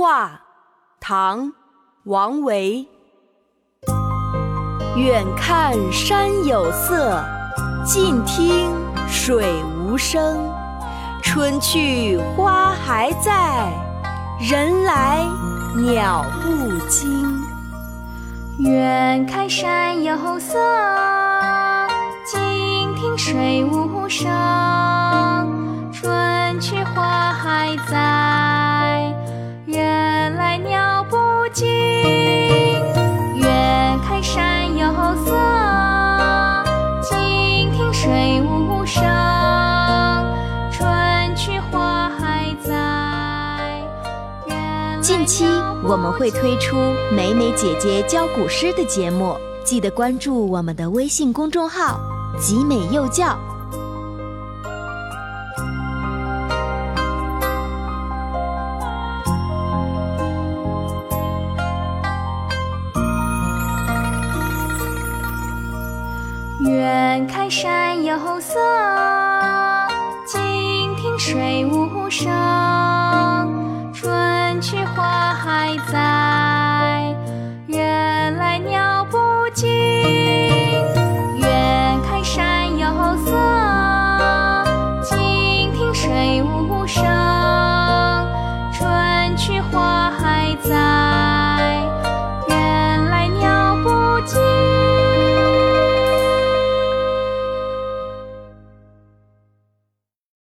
画唐·王维。远看山有色，近听水无声。春去花还在，人来鸟不惊。远看山有色，近听水无声。近期我们会推出美美姐姐教古诗的节目，记得关注我们的微信公众号“集美幼教”。远看山有色，近听水无声。去花还在，